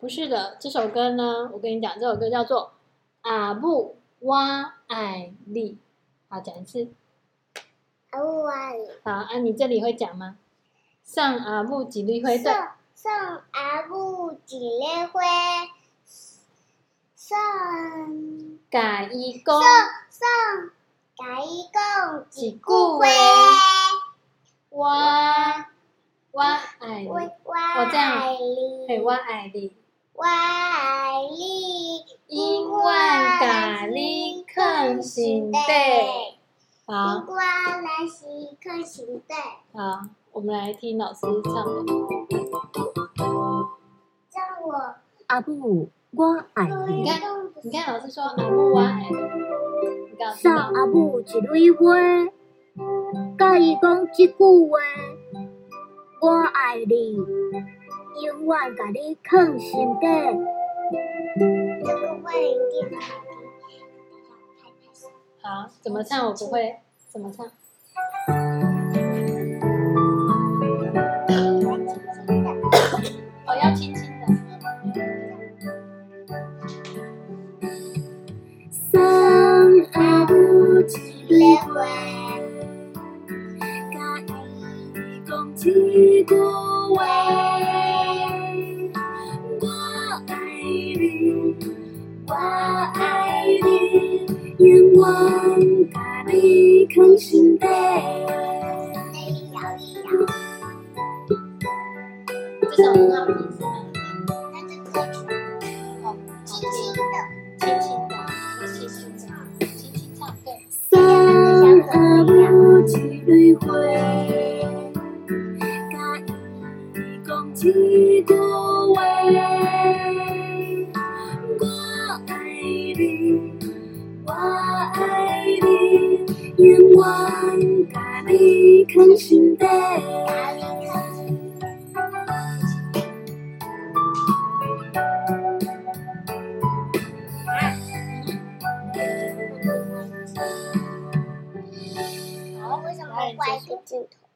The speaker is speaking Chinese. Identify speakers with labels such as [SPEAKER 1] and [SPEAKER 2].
[SPEAKER 1] 不是的，这首歌呢，我跟你讲，这首歌叫做《阿布哇爱你》。好，讲一次。
[SPEAKER 2] 阿布哇爱你。
[SPEAKER 1] 好，啊，你这里会讲吗？送阿布几粒灰。
[SPEAKER 2] 送送阿母一蕊花。送。
[SPEAKER 1] 甲伊讲。
[SPEAKER 2] 送送。甲伊讲一句话。
[SPEAKER 1] 我我爱你。我这样。嘿，我爱你。
[SPEAKER 2] 我爱你，
[SPEAKER 1] 永远甲你藏心底。好。
[SPEAKER 2] 我来是藏心底。
[SPEAKER 1] 好，我们来听老师唱的。
[SPEAKER 2] 叫我
[SPEAKER 3] 阿布，我爱你。
[SPEAKER 1] 你看，你看，老师说阿布我爱你。
[SPEAKER 3] 送阿母一蕊花，甲伊讲一句话，我爱你。永远甲你藏心底。
[SPEAKER 2] 这个会有点难听。
[SPEAKER 1] 好，怎么唱？我不会。怎么唱？哦，要轻轻的。
[SPEAKER 3] 送阿母一蕊花，甲伊讲一句话。永远把你藏心底。
[SPEAKER 1] 这首很好听，是吗？
[SPEAKER 2] 那就可以哦，轻轻的，
[SPEAKER 1] 轻轻的，轻轻唱，轻轻唱，对。
[SPEAKER 3] 送阿母一蕊花，甲伊讲一句话。愿望吧你看心扉一个镜头？